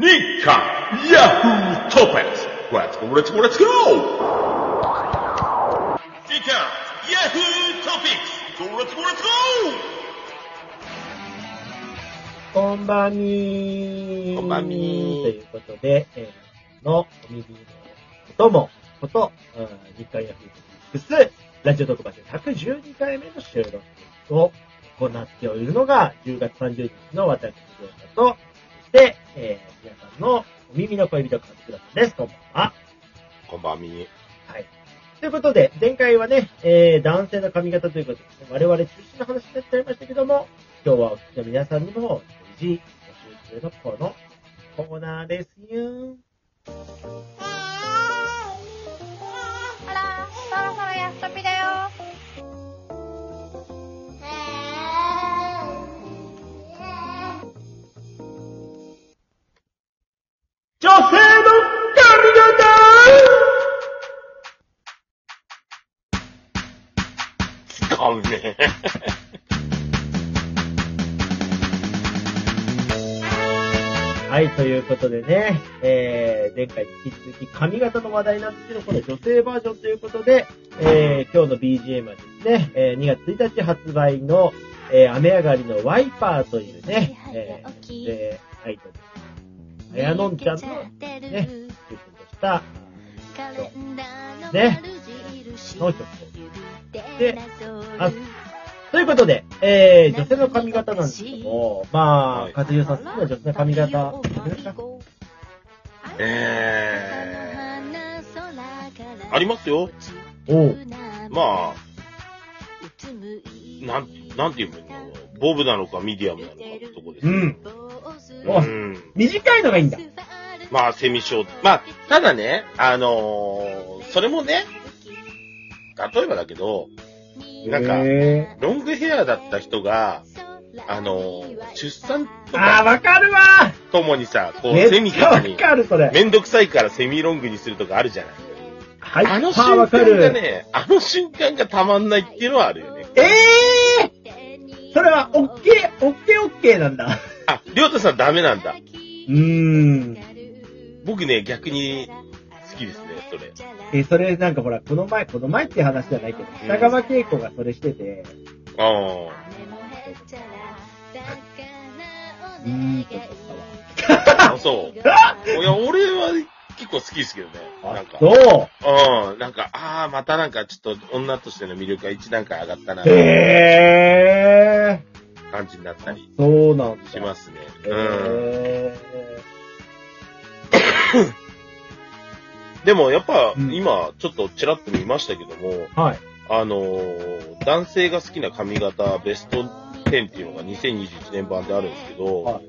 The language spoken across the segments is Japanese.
日刊ヤフートピックス Let's go, let's go, let's go! 日刊ヤフートピックス let's go, let's go! こんばんみー。こんばんみーということで、えー、のお耳のことも、こと、うん日刊ヤフートピックス、ラジオ特番で112回目の収録を行っておるのが、10月30日の私、と、そして、えー、皆さんのお耳の恋人、カズクラさんです。こんばんは。こんばんみ。はい。ということで、前回はね、えー、男性の髪型ということで、ね、我々中心の話になっちゃいましたけども、今日はお聞きの皆さんにも、随時募集中のこのコーナーですよ。つかんねはい、ということでね、えー、前回に引き続き髪型の話題なんですけど、これ女性バージョンということで、えー、今日の BGM はですね、えー、2月1日発売の、えー、雨上がりのワイパーというね、えー、女性アイドル、あやのんちゃんのね、中心とした、ね、の曲で、あということで、えー、女性の髪型なんですけども、まあ、はいかずゆさん好きな女性の髪型、ありますかえー、ありますよ。おう。まあ、なん、なんていうの？ボブなのかミディアムなのかってとこですよ。うん。おうん。短いのがいいんだ。まあ、セミショート。まあ、ただね、あのーそれもね、例えばだけど、なんか、へロングヘアだった人が、あのー出産とー。あわかるわともにさ、こう、めセミとかに、かる、それ。めんどくさいからセミロングにするとかあるじゃない。はい、あの瞬間。がね、あの瞬間がたまんないっていうのはあるよね。えーそれは、オッケー、オッケーオッケーなんだ。あ、りょうたさんダメなんだ。うーん。僕ね、逆に好きですね、それ。え、それなんかほら、この前、この前って話じゃないけど、北川景子がそれしてて、あうーん、と思ったわ。あ。あ、そう。いや、俺は結構好きですけどね。なんか。そう。うん。なんか、ああ、またなんかちょっと女としての魅力が一段階上がったな、へ感じになったー。りそうなんだ。しますね。へうん。でもやっぱ、うん今、ちょっとちらっと見ましたけども、ー。はい。あのー男性が好きな髪型ベスト10っていうのが2021年版であるんですけど、はい。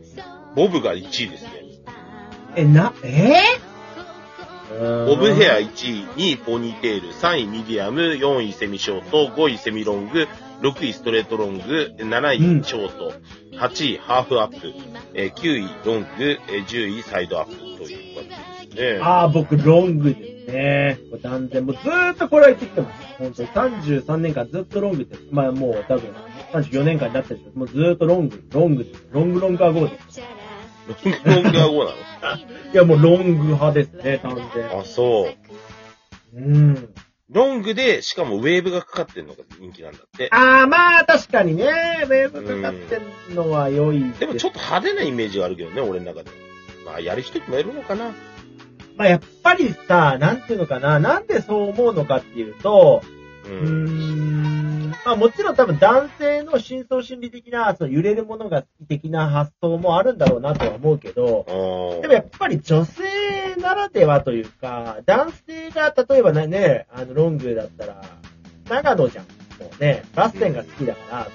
ボブが1位ですね。え、な、えー、ボブヘア1位、2位ポニーテール、3位ミディアム、4位セミショート、5位セミロング、6位ストレートロング、7うん位ショート、8位ハーフアップ、えー9位ロング、えー10位サイドアップというね。ああ、僕、ロングですね。断然、もうずーっとこれは言ってきてます。本当に33年間ずっとロングです。まあもう多分、34年間になってるんですけど、もうずーっとロング、ロングです。ロングロングアゴーです。ロングロングが5なの？いや、もうロング派ですね、断然。あ、そう。うん。ロングで、しかもウェーブがかかってるのが人気なんだって。ああ、まあ、確かにね、ウェーブかかってんのは良いでもちょっと。と派手なイメージがあるけどね、俺の中で。まあ、やる人にもいるのかな。まあ、やっぱりさ、なんていうのかな、なんでそう思うのかっていうと、ううー。ん、まあもちろん多分男性の深層心理的な、その揺れるものが的な発想もあるんだろうなとは思うけど、でもやっぱり女性ならではというか、男性が例えばね、あのロングだったら、長野じゃん。もうね、ラッセンが好きだから、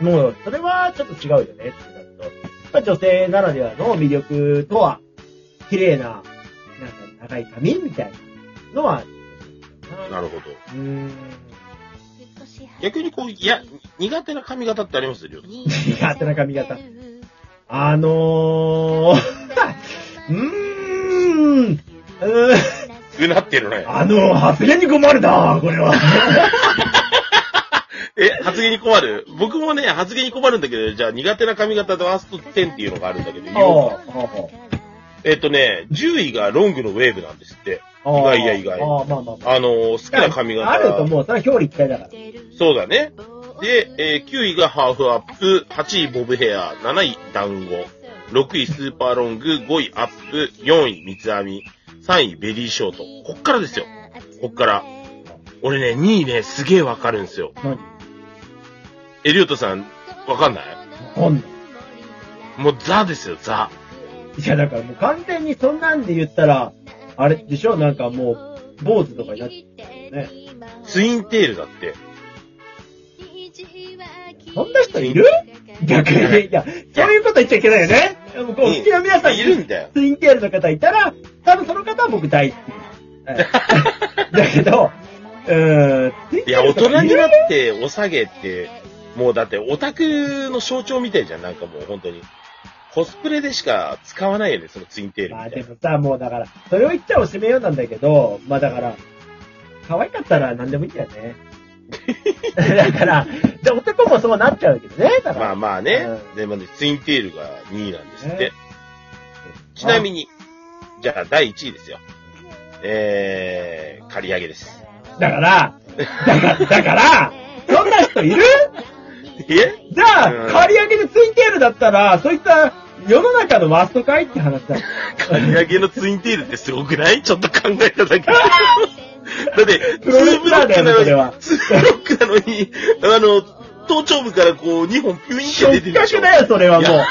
それは。もう、それはちょっと違うよねってなると、女性ならではの魅力とは、綺麗な、長い髪みたいなのは、なるほど。うーん。逆にこう、いや、苦手な髪型ってあります？よ、苦手な髪型。あのー、うーん、うーん、うなってるね。あのー、発言に困るなこれは。え、発言に困る？僕もね、発言に困るんだけど、じゃあ苦手な髪型でワースト10っていうのがあるんだけど、言おうかああ、えっとね、10位がロングのウェーブなんですって。意外や意外ああ、まあまあまあ。あのー好きな髪型。あるともう、それは表裏一体だから。そうだね。で、えー9位がハーフアップ、8位ボブヘア、7位団子、6位スーパーロング、5位アップ、4位三つ編み、3位ベリーショート。こっからですよ。こっから。俺ね、2位ね、すげえわかるんですよ。何？エリオットさん、わかんない？わかんない。もうザですよ、ザ。いや、だからもう完全にそんなんで言ったら、あれでしょなんかもう、坊主とかになっちゃうよね。ツインテールだって。そんな人いる逆に。いや、そういうこと言っちゃいけないよね。もうこう好きな皆さんいるんだよ。ツインテールの方いたら、多分その方は僕大好き。はい だけど、うーん、ツインいや、テール大人にとかいるなって、お下げって、もうだってオタクの象徴みたいじゃん、なんかもう本当に。コスプレでしか使わないよね、そのツインテールまあみたいな。でもさ、もうだから、それを言っちゃおしめようなんだけど、まあだから、可愛かったら何でもいいんだよね。だから、じゃあ男もそうなっちゃうけどね。だからまあまあね。うでもね、ツインテールが2位なんですってね。ちなみに、じゃあ第1位ですよ。えー、刈り上げです。だから、だから、だから、そんな人いる？え？じゃあ、うん刈り上げでツインテールだったら、そういった世の中のワーストかいって話だよ。刈り上げのツインテールってすごくない？ちょっと考えただけで。だって、プロレスラーだよねそれはツーブロックなのに、あの、頭頂部からこう2本ピュインって出てるでだよ、それはもう。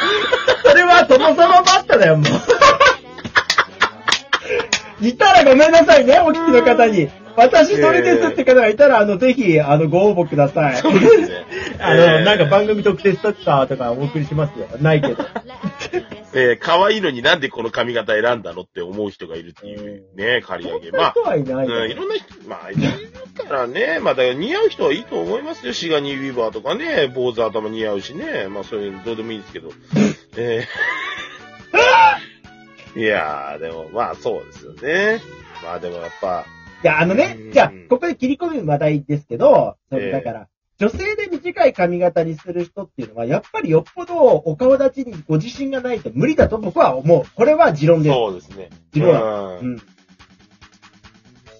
それはトノサマバッタだよ、もう。いたらごめんなさいね、お聞きの方に。私それですって方がいたら、あの、ぜひ、あの、ご応募ください。そうですね。あの、えーなんか番組特設ステッカーとかお送りしますよ。ないけど。えー、可愛いのになんでこの髪型選んだのって思う人がいるっていうね、刈り上げ。まあいないようん、いろんな人、まあ、いるからね、まあ、だから似合う人はいいと思いますよ。シガニー・ウィーバーとかね、坊主頭似合うしね。まあ、そういうのどうでもいいんですけど。えー、いやー、でも、まあ、そうですよね。まあ、でもやっぱ、いや、あのねう、んじゃあ、ここで切り込む話題ですけど、そええれだから、女性で短い髪型にする人っていうのは、やっぱりよっぽどお顔立ちにご自信がないと無理だと僕は思う。これは持論です。そうですね。う。うんん。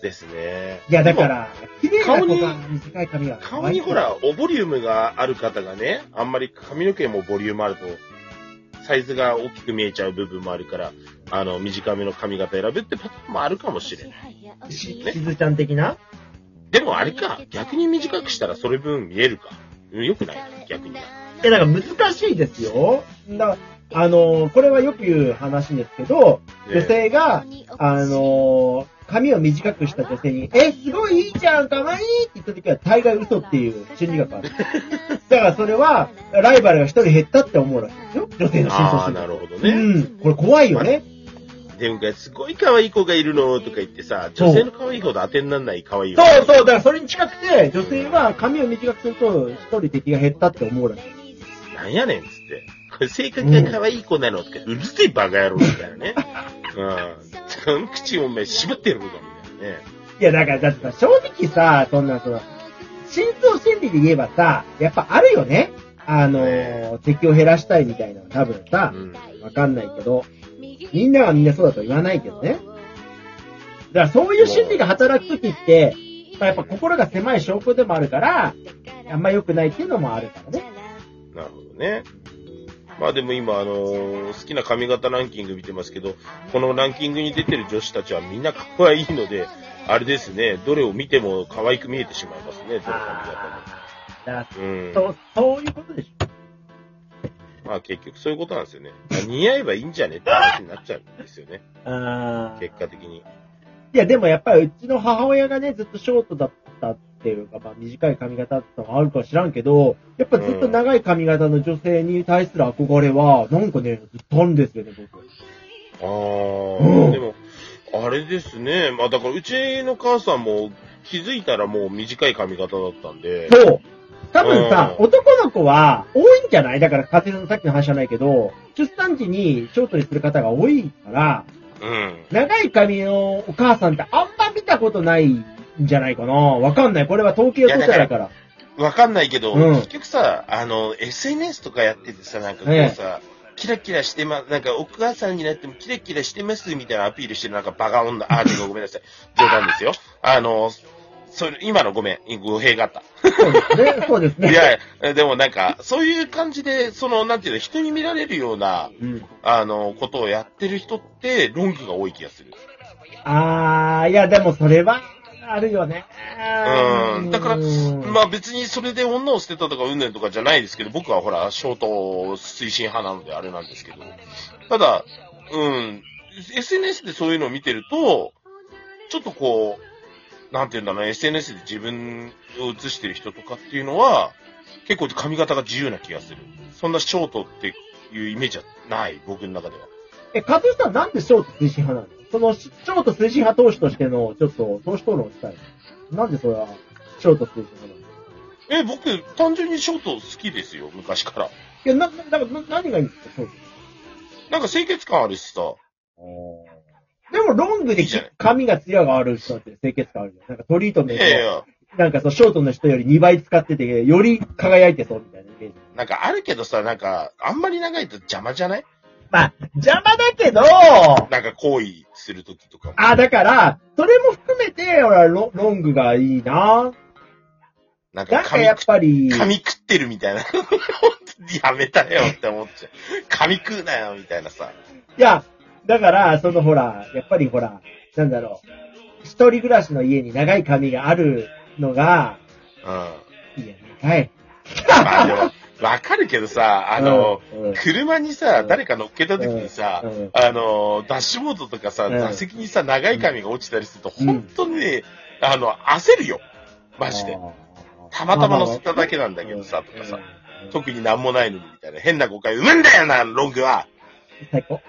ですね。いや、だから、綺麗な短い髪が可愛い。顔にほら、おボリュームがある方がね、あんまり髪の毛もボリュームあると、サイズが大きく見えちゃう部分もあるから、あの、短めの髪型選ぶってパターンもあるかもしれない。ししずちゃん的な？でもあれか、逆に短くしたらそれ分見えるか。うんよくない逆に。いや、だから難しいですよ。だからあのーこれはよく言う話ですけど、女性が、あのー髪を短くした女性に、え、すごいいいじゃん、かわいいって言った時は大概嘘っていう心理学がある。だからそれは、ライバルが一人減ったって思うらしいですよ。女性の真ああ、相心理。なるほどうね。ん。これ怖いよね。でも、すごい可愛い子がいるのとか言ってさ、女性の可愛い子と当てにならない可愛い子そうそう、だからそれに近くて、女性は髪を短くすると一人敵が減ったって思うらしい。なんやねんっつって。これ性格が可愛い子なのとか、うるせえバカ野郎みたいなね。うん。その口をお前縛ってやることみたいなね。いや、だから、だってさ、正直さ、そんな、その、真相心理で言えばさ、やっぱあるよね。あのー敵を減らしたいみたいなの多分さう、ん。わかんないけど、みんながみんなそうだとは言わないけどね。だからそういう心理が働くときって、まあ、やっぱ心が狭い証拠でもあるから、あんま良くないっていうのもあるからね。なるほどね。まあでも今、あのー好きな髪型ランキング見てますけど、このランキングに出てる女子たちはみんな可愛いので、あれですね、どれを見ても可愛く見えてしまいますね、どの髪型も。うんら。そう、そういうことでしょ。まあ結局そういうことなんですよね。まあ似合えばいいんじゃねって話になっちゃうんですよね、あー結果的に。いや、でもやっぱりうちの母親がね、ずっとショートだったっていうか、まあ短い髪型ってのがあるか知らんけど、やっぱずっと長い髪型の女性に対する憧れは、なんかね、ずっとあるんですよね、僕。あうんあ、でも、あれですね。まあだからうちの母さんも気づいたらもう短い髪型だったんで。そう。多分さ、うん男の子は多いんじゃない？だから、家庭のさっきの話じゃないけど、出産時にショートにする方が多いから、うん。長い髪のお母さんってあんま見たことないんじゃないかな？わかんない。これは統計を取っただから。わかんないけど、うん結局さ、あの、SNS とかやっててさ、なんかこうさ、キラキラしてま、なんかお母さんになってもキラキラしてますみたいなアピールしてるなんかバカ女、あ、ごめんなさい。冗談ですよ。あの、それ、今のごめん、語弊があった。そうですね。そうですね。いや、でもなんか、そういう感じで、その、なんていうの、人に見られるような、うん。あの、ことをやってる人って、ロングが多い気がする。あー、いや、でもそれは、あるよね。うん。だから、うんまあ別にそれで女を捨てたとかうんぬんとかじゃないですけど、僕はほら、ショート推進派なのであれなんですけど。ただ、うん、SNS でそういうのを見てると、ちょっとこう、なんていうんだろうな、SNS で自分を映してる人とかっていうのは、結構髪型が自由な気がする。そんなショートっていうイメージはない、僕の中では。え、カズさんなんでショート推進派なの？その、ショート推進派投手としての、ちょっと、投手討論したいの。なんでそれは、ショート推進派なの？え、僕、単純にショート好きですよ、昔から。いや、な、な、なな何がいいんですか、ショート？なんか清潔感あるしさ。でも、ロングで髪が艶がある人って清潔感あるじゃん。なんかトリートメント、いやいや、なんかそう、ショートの人より2倍使ってて、より輝いてそうみたいなイメージ。なんかあるけどさ、なんか、あんまり長いと邪魔じゃない？まあ、邪魔だけど、なんか行為するときとかも。あ、だから、それも含めて、俺はロロングがいいな。なんか髪なんかやっぱり、髪食ってるみたいな。やめたよって思っちゃう。髪食うなよみたいなさ。いや、だから、そのほら、やっぱりほら、なんだろう、一人暮らしの家に長い髪があるのが、うん。いや、長い。まあでも、わかるけどさ、あの、うん、うん車にさ、うん誰か乗っけた時にさ、うんあの、ダッシュボードとかさ、うん座席にさ、長い髪が落ちたりすると、うん本当にね、あの、焦るよ。マジで。。たまたま乗せただけなんだけどさ、とかさ、うん特になんもないのにみたいな。変な誤解生むんだよな、ロングは。最高。